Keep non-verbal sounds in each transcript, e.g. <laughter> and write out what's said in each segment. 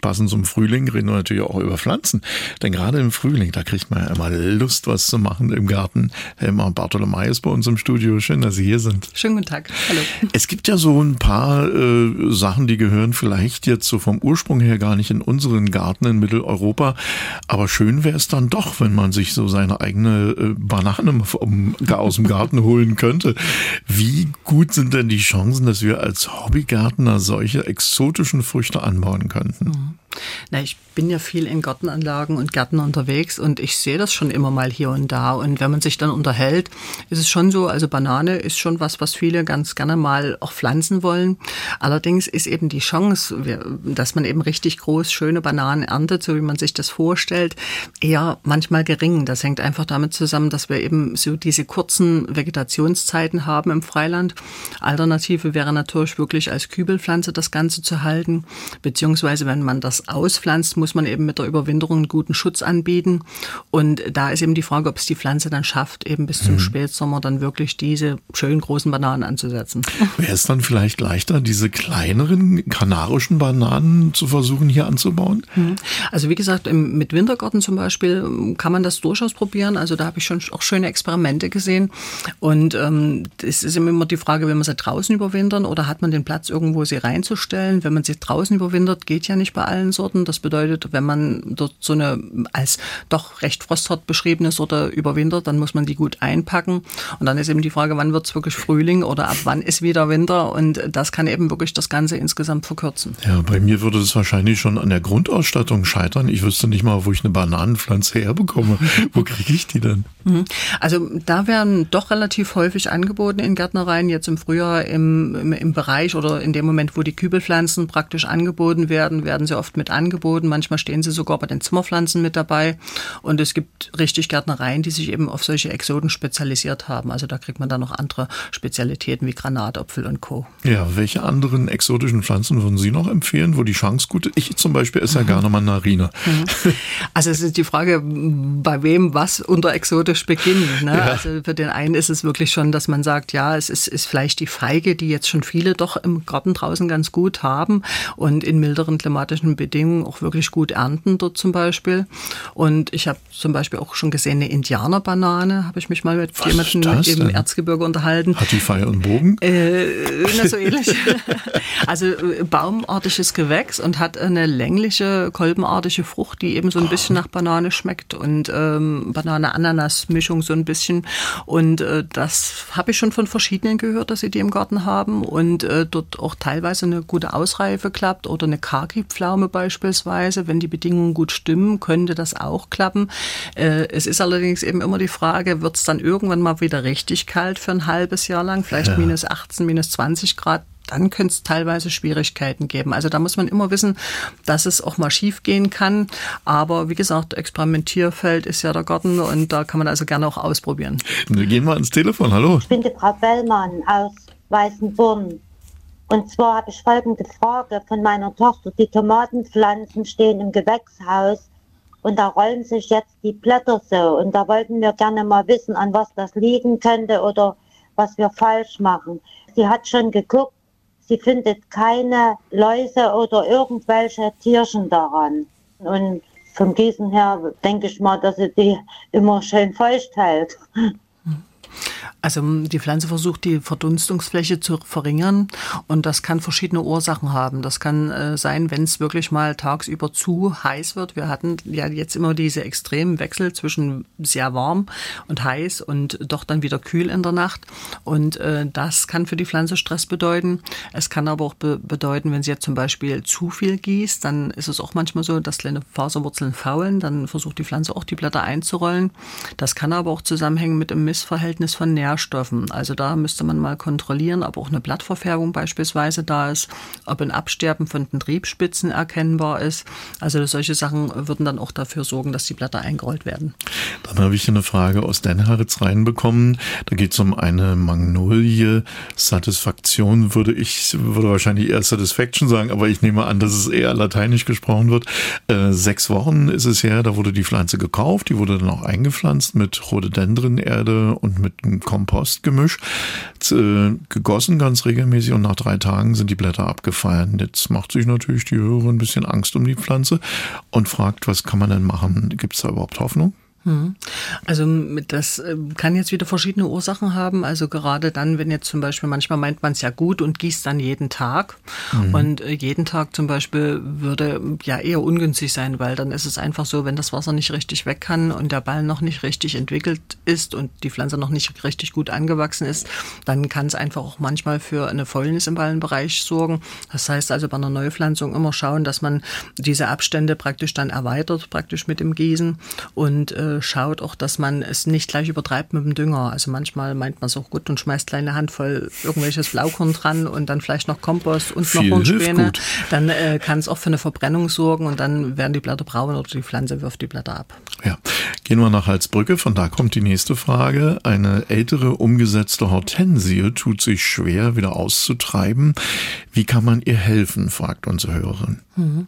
Passend zum Frühling reden wir natürlich auch über Pflanzen. Denn gerade im Frühling, da kriegt man ja immer Lust, was zu machen im Garten. Helma Bartolomei ist bei uns im Studio. Schön, dass Sie hier sind. Schönen guten Tag. Hallo. Es gibt ja so ein paar äh, Sachen, die gehören vielleicht jetzt so vom Ursprung her gar nicht in unseren Garten in Mitteleuropa. Aber schön wäre es dann doch, wenn man sich so seine eigene äh, Banane vom, aus dem Garten holen könnte. Wie gut sind denn die Chancen, dass wir als Hobbygärtner solche exotischen Früchte anbauen könnten? Mhm. Na, ich bin ja viel in Gartenanlagen und Gärten unterwegs und ich sehe das schon immer mal hier und da. Und wenn man sich dann unterhält, ist es schon so, also Banane ist schon was, was viele ganz gerne mal auch pflanzen wollen. Allerdings ist eben die Chance, dass man eben richtig groß schöne Bananen erntet, so wie man sich das vorstellt, eher manchmal gering. Das hängt einfach damit zusammen, dass wir eben so diese kurzen Vegetationszeiten haben im Freiland. Alternative wäre natürlich wirklich als Kübelpflanze das Ganze zu halten, beziehungsweise wenn man das auspflanzt, muss man eben mit der Überwinterung einen guten Schutz anbieten. Und da ist eben die Frage, ob es die Pflanze dann schafft, eben bis zum mhm. Spätsommer dann wirklich diese schönen großen Bananen anzusetzen. Wäre es dann vielleicht leichter, diese kleineren kanarischen Bananen zu versuchen hier anzubauen? Mhm. Also wie gesagt, mit Wintergarten zum Beispiel kann man das durchaus probieren. Also da habe ich schon auch schöne Experimente gesehen. Und ähm, es ist immer die Frage, will man sie draußen überwintern oder hat man den Platz irgendwo sie reinzustellen? Wenn man sie draußen überwintert, geht ja nicht bei allen Sorten. Das bedeutet, wenn man dort so eine als doch recht frosthart beschriebene Sorte überwintert, dann muss man die gut einpacken. Und dann ist eben die Frage, wann wird es wirklich Frühling oder ab wann ist wieder Winter? Und das kann eben wirklich das Ganze insgesamt verkürzen. Ja, bei mir würde es wahrscheinlich schon an der Grundausstattung scheitern. Ich wüsste nicht mal, wo ich eine Bananenpflanze herbekomme. <laughs> wo kriege ich die denn? Mhm. Also da werden doch relativ häufig angeboten in Gärtnereien, jetzt im Frühjahr im, im, im Bereich oder in dem Moment, wo die Kübelpflanzen praktisch angeboten werden, werden sie oft mit angeboten. Manchmal stehen sie sogar bei den Zimmerpflanzen mit dabei. Und es gibt richtig Gärtnereien, die sich eben auf solche Exoden spezialisiert haben. Also da kriegt man dann noch andere Spezialitäten wie Granatapfel und Co. Ja, welche anderen exotischen Pflanzen würden Sie noch empfehlen, wo die Chance gut ist? Ich zum Beispiel esse ja mhm. gerne Mandarine. Mhm. Also es ist die Frage, bei wem was unter exotisch beginnt. Ne? Ja. Also für den einen ist es wirklich schon, dass man sagt, ja, es ist, ist vielleicht die Feige, die jetzt schon viele doch im Garten draußen ganz gut haben und in milderen klimatischen Bedingungen Bedingungen auch wirklich gut ernten dort zum Beispiel. Und ich habe zum Beispiel auch schon gesehen, eine Indianerbanane, habe ich mich mal mit jemandem im Erzgebirge unterhalten. Hat die Pfeil und Bogen? Äh, na, so ähnlich. <laughs> also äh, baumartiges Gewächs und hat eine längliche, kolbenartige Frucht, die eben so ein bisschen nach Banane schmeckt und ähm, Banane-Ananas-Mischung so ein bisschen. Und äh, das habe ich schon von verschiedenen gehört, dass sie die im Garten haben und äh, dort auch teilweise eine gute Ausreife klappt oder eine Kaki-Pflaume beispielsweise, wenn die Bedingungen gut stimmen, könnte das auch klappen. Äh, es ist allerdings eben immer die Frage, wird es dann irgendwann mal wieder richtig kalt für ein halbes Jahr lang, vielleicht ja. minus 18, minus 20 Grad, dann könnte es teilweise Schwierigkeiten geben. Also da muss man immer wissen, dass es auch mal schief gehen kann. Aber wie gesagt, Experimentierfeld ist ja der Garten und da kann man also gerne auch ausprobieren. Wir gehen mal ins Telefon. Hallo. Ich bin die Frau Bellmann aus Weißenburn. Und zwar habe ich folgende Frage von meiner Tochter. Die Tomatenpflanzen stehen im Gewächshaus und da rollen sich jetzt die Blätter so. Und da wollten wir gerne mal wissen, an was das liegen könnte oder was wir falsch machen. Sie hat schon geguckt, sie findet keine Läuse oder irgendwelche Tierchen daran. Und vom Gießen her denke ich mal, dass sie die immer schön feucht hält. <laughs> Also die Pflanze versucht die Verdunstungsfläche zu verringern und das kann verschiedene Ursachen haben. Das kann äh, sein, wenn es wirklich mal tagsüber zu heiß wird. Wir hatten ja jetzt immer diese extremen Wechsel zwischen sehr warm und heiß und doch dann wieder kühl in der Nacht. Und äh, das kann für die Pflanze Stress bedeuten. Es kann aber auch be bedeuten, wenn sie jetzt zum Beispiel zu viel gießt, dann ist es auch manchmal so, dass kleine Faserwurzeln faulen. Dann versucht die Pflanze auch die Blätter einzurollen. Das kann aber auch zusammenhängen mit einem Missverhältnis von Nährstoffen. Also da müsste man mal kontrollieren, ob auch eine Blattverfärbung beispielsweise da ist, ob ein Absterben von den Triebspitzen erkennbar ist. Also solche Sachen würden dann auch dafür sorgen, dass die Blätter eingerollt werden. Dann habe ich eine Frage aus Denharitz reinbekommen. Da geht es um eine Magnolie. Satisfaktion würde ich, würde wahrscheinlich eher Satisfaction sagen, aber ich nehme an, dass es eher lateinisch gesprochen wird. Äh, sechs Wochen ist es her, da wurde die Pflanze gekauft, die wurde dann auch eingepflanzt mit Rhododendrenerde und mit einem Kompostgemisch, äh, gegossen ganz regelmäßig und nach drei Tagen sind die Blätter abgefallen. Jetzt macht sich natürlich die Hörerin ein bisschen Angst um die Pflanze und fragt, was kann man denn machen? Gibt es da überhaupt Hoffnung? Hm. Also das äh, kann jetzt wieder verschiedene Ursachen haben. Also gerade dann, wenn jetzt zum Beispiel manchmal meint man es ja gut und gießt dann jeden Tag. Mhm. Und äh, jeden Tag zum Beispiel würde ja eher ungünstig sein, weil dann ist es einfach so, wenn das Wasser nicht richtig weg kann und der Ball noch nicht richtig entwickelt ist und die Pflanze noch nicht richtig gut angewachsen ist, dann kann es einfach auch manchmal für eine Fäulnis im Ballenbereich sorgen. Das heißt also bei einer Neupflanzung immer schauen, dass man diese Abstände praktisch dann erweitert, praktisch mit dem Gießen und äh, schaut auch, dass man es nicht gleich übertreibt mit dem Dünger. Also manchmal meint man es auch gut und schmeißt kleine Handvoll irgendwelches Blaukorn dran und dann vielleicht noch Kompost und Viel noch Hornspäne. Dann äh, kann es auch für eine Verbrennung sorgen und dann werden die Blätter braun oder die Pflanze wirft die Blätter ab. Ja, gehen wir nach Halsbrücke. Von da kommt die nächste Frage. Eine ältere umgesetzte Hortensie tut sich schwer wieder auszutreiben. Wie kann man ihr helfen, fragt unsere Hörerin. Mhm.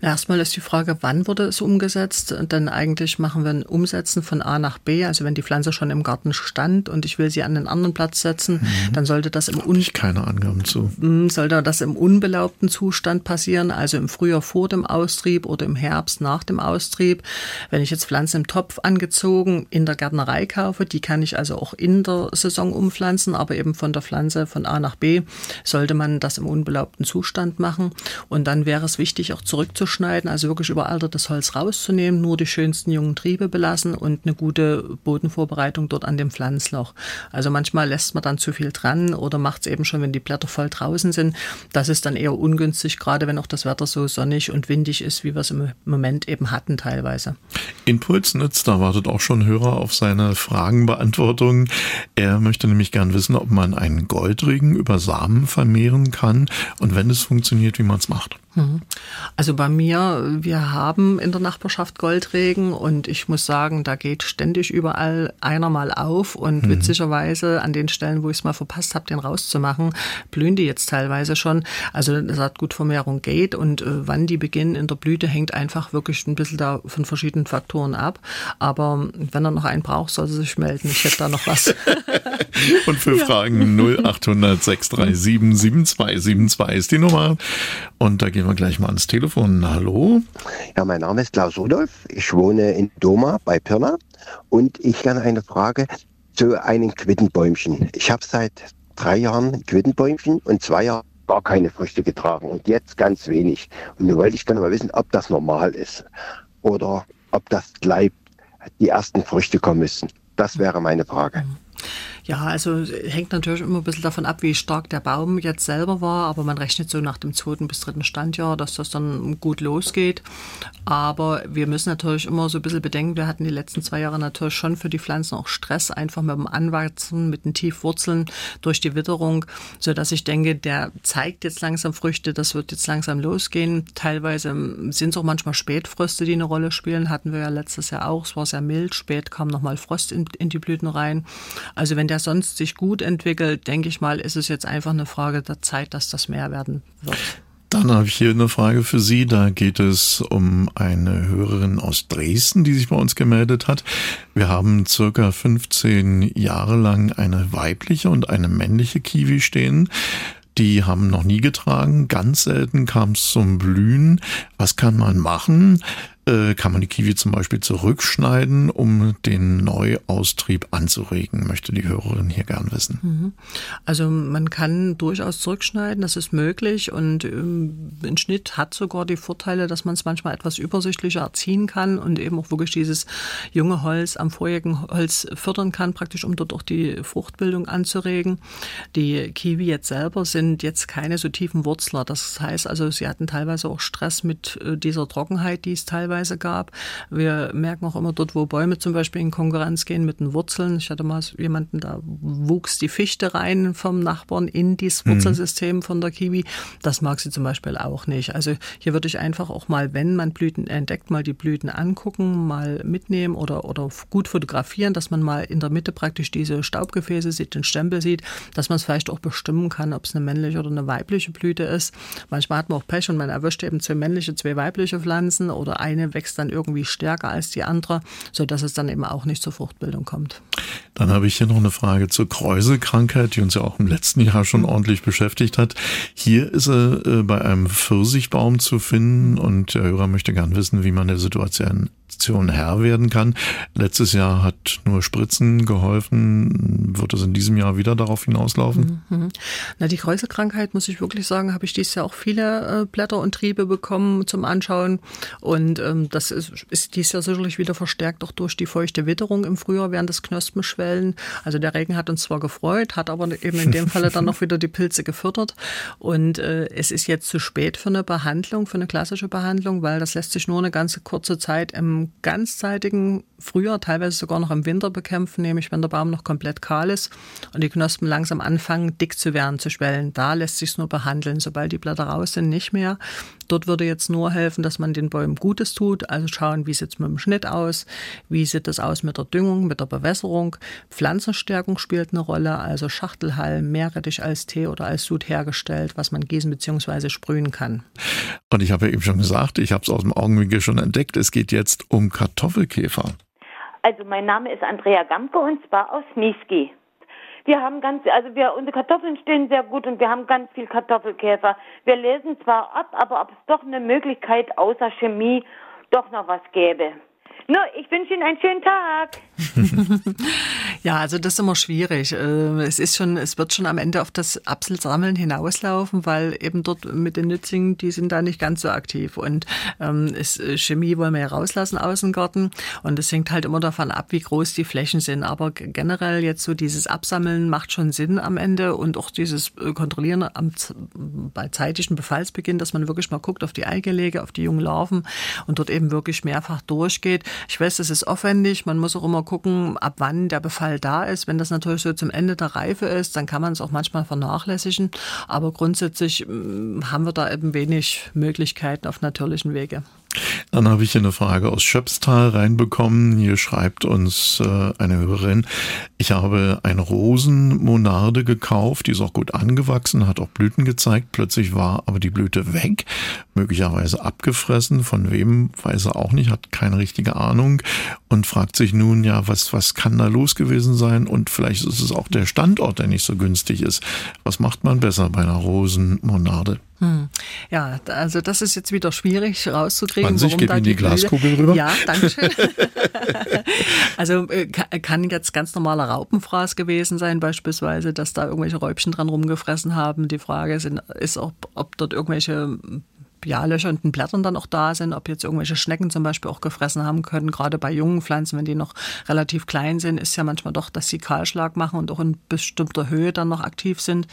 Erstmal ist die Frage, wann wurde es umgesetzt? Denn eigentlich machen wir ein Umsetzen von A nach B. Also wenn die Pflanze schon im Garten stand und ich will sie an einen anderen Platz setzen, mhm. dann sollte das im Un keine Angaben zu. Mhm, sollte das im unbelaubten Zustand passieren, also im Frühjahr vor dem Austrieb oder im Herbst nach dem Austrieb. Wenn ich jetzt Pflanzen im Topf angezogen in der Gärtnerei kaufe, die kann ich also auch in der Saison umpflanzen, aber eben von der Pflanze von A nach B sollte man das im unbelaubten Zustand machen. Und dann wäre es wichtig, wichtig, auch zurückzuschneiden, also wirklich überaltertes Holz rauszunehmen, nur die schönsten jungen Triebe belassen und eine gute Bodenvorbereitung dort an dem Pflanzloch. Also manchmal lässt man dann zu viel dran oder macht es eben schon, wenn die Blätter voll draußen sind. Das ist dann eher ungünstig, gerade wenn auch das Wetter so sonnig und windig ist, wie wir es im Moment eben hatten teilweise. Impulsnitz, da wartet auch schon Hörer auf seine Fragenbeantwortung. Er möchte nämlich gern wissen, ob man einen Goldregen über Samen vermehren kann und wenn es funktioniert, wie man es macht. Mhm. Also bei mir, wir haben in der Nachbarschaft Goldregen und ich muss sagen, da geht ständig überall einer mal auf und mhm. witzigerweise an den Stellen, wo ich es mal verpasst habe, den rauszumachen, blühen die jetzt teilweise schon. Also das hat gut Vermehrung geht und äh, wann die beginnen in der Blüte hängt einfach wirklich ein bisschen da von verschiedenen Faktoren ab. Aber wenn er noch einen braucht, soll er sich melden. Ich hätte da noch was. <laughs> und für ja. Fragen 0800 637 7272 ist die Nummer. Und da gehen wir gleich mal ans Telefon. Hallo? Ja, mein Name ist Klaus Rudolf. Ich wohne in Doma bei Pirna und ich habe eine Frage zu einem Quittenbäumchen. Ich habe seit drei Jahren ein Quittenbäumchen und zwei Jahre gar keine Früchte getragen und jetzt ganz wenig. Und nun wollte ich gerne mal wissen, ob das normal ist oder ob das gleich die ersten Früchte kommen müssen. Das wäre meine Frage. Mhm. Ja, also hängt natürlich immer ein bisschen davon ab, wie stark der Baum jetzt selber war, aber man rechnet so nach dem zweiten bis dritten Standjahr, dass das dann gut losgeht. Aber wir müssen natürlich immer so ein bisschen bedenken, wir hatten die letzten zwei Jahre natürlich schon für die Pflanzen auch Stress, einfach mit dem Anwachsen, mit den Tiefwurzeln durch die Witterung, so dass ich denke, der zeigt jetzt langsam Früchte, das wird jetzt langsam losgehen. Teilweise sind es auch manchmal Spätfröste, die eine Rolle spielen, hatten wir ja letztes Jahr auch. Es war sehr mild, spät kam nochmal Frost in, in die Blüten rein. Also wenn der sonst sich gut entwickelt, denke ich mal, ist es jetzt einfach eine Frage der Zeit, dass das mehr werden wird. Dann habe ich hier eine Frage für Sie. Da geht es um eine Hörerin aus Dresden, die sich bei uns gemeldet hat. Wir haben circa 15 Jahre lang eine weibliche und eine männliche Kiwi stehen. Die haben noch nie getragen. Ganz selten kam es zum Blühen. Was kann man machen? Äh, kann man die Kiwi zum Beispiel zurückschneiden, um den Neuaustrieb anzuregen, möchte die Hörerin hier gern wissen. Mhm. Also man kann durchaus zurückschneiden, das ist möglich und ähm, ein Schnitt hat sogar die Vorteile, dass man es manchmal etwas übersichtlicher erziehen kann und eben auch wirklich dieses junge Holz am vorherigen Holz fördern kann, praktisch um dort auch die Fruchtbildung anzuregen. Die Kiwi jetzt selber sind jetzt keine so tiefen Wurzler, das heißt also, sie hatten teilweise auch Stress mit äh, dieser Trockenheit, die es teilweise teilweise gab. Wir merken auch immer dort, wo Bäume zum Beispiel in Konkurrenz gehen mit den Wurzeln. Ich hatte mal jemanden, da wuchs die Fichte rein vom Nachbarn in dieses mhm. Wurzelsystem von der Kiwi. Das mag sie zum Beispiel auch nicht. Also hier würde ich einfach auch mal, wenn man Blüten entdeckt, mal die Blüten angucken, mal mitnehmen oder, oder gut fotografieren, dass man mal in der Mitte praktisch diese Staubgefäße sieht, den Stempel sieht, dass man es vielleicht auch bestimmen kann, ob es eine männliche oder eine weibliche Blüte ist. Manchmal hat man auch Pech und man erwischt eben zwei männliche, zwei weibliche Pflanzen oder eine wächst dann irgendwie stärker als die andere, sodass es dann eben auch nicht zur Fruchtbildung kommt. Dann habe ich hier noch eine Frage zur Kräuselkrankheit, die uns ja auch im letzten Jahr schon ordentlich beschäftigt hat. Hier ist er äh, bei einem Pfirsichbaum zu finden und der Hörer möchte gern wissen, wie man der Situation Herr werden kann. Letztes Jahr hat nur Spritzen geholfen. Wird es in diesem Jahr wieder darauf hinauslaufen? Mhm. Na, die Kräuselkrankheit, muss ich wirklich sagen, habe ich dieses Jahr auch viele äh, Blätter und Triebe bekommen zum Anschauen. Und ähm, das ist, ist dieses Jahr sicherlich wieder verstärkt auch durch die feuchte Witterung im Frühjahr während des Knospenschwellen. Also der Regen hat uns zwar gefreut, hat aber eben in dem Falle dann <laughs> noch wieder die Pilze gefördert. Und äh, es ist jetzt zu spät für eine Behandlung, für eine klassische Behandlung, weil das lässt sich nur eine ganze kurze Zeit im ganzzeitigen Frühjahr, teilweise sogar noch im Winter bekämpfen, nämlich wenn der Baum noch komplett kahl ist und die Knospen langsam anfangen, dick zu werden, zu schwellen. Da lässt sich nur behandeln. Sobald die Blätter raus sind, nicht mehr. Dort würde jetzt nur helfen, dass man den Bäumen Gutes tut. Also schauen, wie sieht es mit dem Schnitt aus, wie sieht es aus mit der Düngung, mit der Bewässerung. Pflanzenstärkung spielt eine Rolle, also Schachtelhalm, Meerrettich als Tee oder als Sud hergestellt, was man gießen bzw. sprühen kann. Und ich habe ja eben schon gesagt, ich habe es aus dem Augenwinkel schon entdeckt, es geht jetzt um Kartoffelkäfer. Also mein Name ist Andrea Gamke und zwar aus Niesky. Wir haben ganz, also wir, unsere Kartoffeln stehen sehr gut und wir haben ganz viel Kartoffelkäfer. Wir lesen zwar ab, aber ob es doch eine Möglichkeit außer Chemie doch noch was gäbe. Nur, ich wünsche Ihnen einen schönen Tag. <laughs> ja, also das ist immer schwierig. Äh, es ist schon, es wird schon am Ende auf das Apfelsammeln hinauslaufen, weil eben dort mit den Nützlingen, die sind da nicht ganz so aktiv. Und ähm, es, äh, Chemie wollen wir ja rauslassen aus dem Garten. Und es hängt halt immer davon ab, wie groß die Flächen sind. Aber generell jetzt so dieses Absammeln macht schon Sinn am Ende und auch dieses äh, Kontrollieren am, bei zeitigen Befallsbeginn, dass man wirklich mal guckt auf die Eigelege, auf die jungen Larven und dort eben wirklich mehrfach durchgeht. Ich weiß, das ist aufwendig. Man muss auch immer gucken, ab wann der Befall da ist. Wenn das natürlich so zum Ende der Reife ist, dann kann man es auch manchmal vernachlässigen. Aber grundsätzlich mm, haben wir da eben wenig Möglichkeiten auf natürlichen Wege. Dann habe ich hier eine Frage aus Schöpstal reinbekommen. Hier schreibt uns äh, eine Hörerin, ich habe eine Rosenmonarde gekauft, die ist auch gut angewachsen, hat auch Blüten gezeigt. Plötzlich war aber die Blüte weg, möglicherweise abgefressen. Von wem weiß er auch nicht, hat keine richtige Ahnung und fragt sich nun, ja, was, was kann da los gewesen sein? Und vielleicht ist es auch der Standort, der nicht so günstig ist. Was macht man besser bei einer Rosenmonarde? Hm. Ja, also das ist jetzt wieder schwierig rauszukriegen. Wann ich gebe Ihnen die, die Glaskugel rüber. Ja, danke schön. <laughs> also äh, kann jetzt ganz normaler Raupenfraß gewesen sein, beispielsweise, dass da irgendwelche Räubchen dran rumgefressen haben. Die Frage ist, ist ob, ob dort irgendwelche ja, löchernden Blättern dann auch da sind, ob jetzt irgendwelche Schnecken zum Beispiel auch gefressen haben können. Gerade bei jungen Pflanzen, wenn die noch relativ klein sind, ist ja manchmal doch, dass sie Kahlschlag machen und auch in bestimmter Höhe dann noch aktiv sind.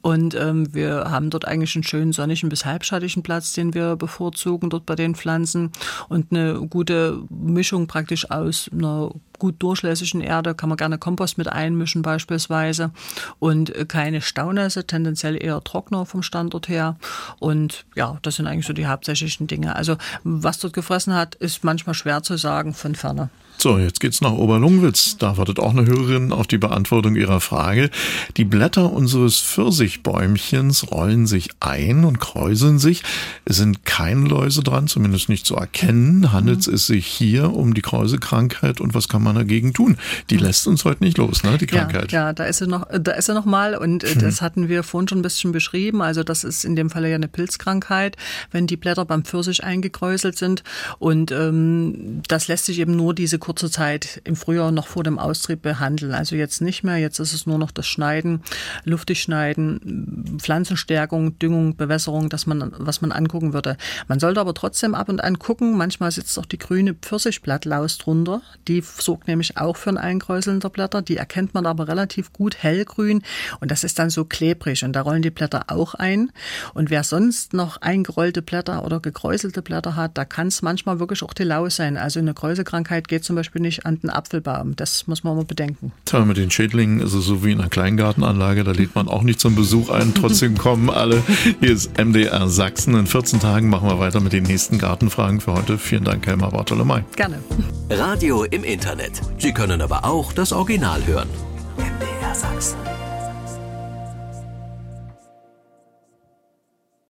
Und ähm, wir haben dort eigentlich einen schönen sonnigen bis halbschattigen Platz, den wir bevorzugen dort bei den Pflanzen und eine gute Mischung praktisch aus einer gut durchlässigen Erde kann man gerne Kompost mit einmischen beispielsweise und keine Staunässe, tendenziell eher trockener vom Standort her und ja, das sind eigentlich so die hauptsächlichen Dinge. Also was dort gefressen hat, ist manchmal schwer zu sagen von ferne. So, jetzt geht's nach Oberlungwitz. Da wartet auch eine Hörerin auf die Beantwortung ihrer Frage. Die Blätter unseres Pfirsichbäumchens rollen sich ein und kräuseln sich. Es sind keine Läuse dran, zumindest nicht zu erkennen. Handelt es sich hier um die Kräuselkrankheit und was kann man dagegen tun? Die lässt uns heute nicht los, ne, die Krankheit. Ja, ja da ist sie noch, da ist sie noch mal und äh, das hatten wir vorhin schon ein bisschen beschrieben. Also das ist in dem Falle ja eine Pilzkrankheit, wenn die Blätter beim Pfirsich eingekräuselt sind und ähm, das lässt sich eben nur diese kurze Zeit im Frühjahr noch vor dem Austrieb behandeln. Also jetzt nicht mehr, jetzt ist es nur noch das Schneiden, luftig schneiden, Pflanzenstärkung, Düngung, Bewässerung, dass man, was man angucken würde. Man sollte aber trotzdem ab und an gucken, manchmal sitzt auch die grüne Pfirsichblattlaus drunter. Die sorgt nämlich auch für ein Einkräuseln der Blätter. Die erkennt man aber relativ gut hellgrün und das ist dann so klebrig und da rollen die Blätter auch ein. Und wer sonst noch eingerollte Blätter oder gekräuselte Blätter hat, da kann es manchmal wirklich auch die Laus sein. Also eine Kräuselkrankheit geht zum Beispiel nicht an den Apfelbaum. Das muss man mal bedenken. Tja, mit den Schädlingen ist es so wie in einer Kleingartenanlage. Da lädt man auch nicht zum Besuch ein. Trotzdem <laughs> kommen alle. Hier ist MDR Sachsen. In 14 Tagen machen wir weiter mit den nächsten Gartenfragen für heute. Vielen Dank, Helma Bartolomei. Gerne. Radio im Internet. Sie können aber auch das Original hören. MDR Sachsen.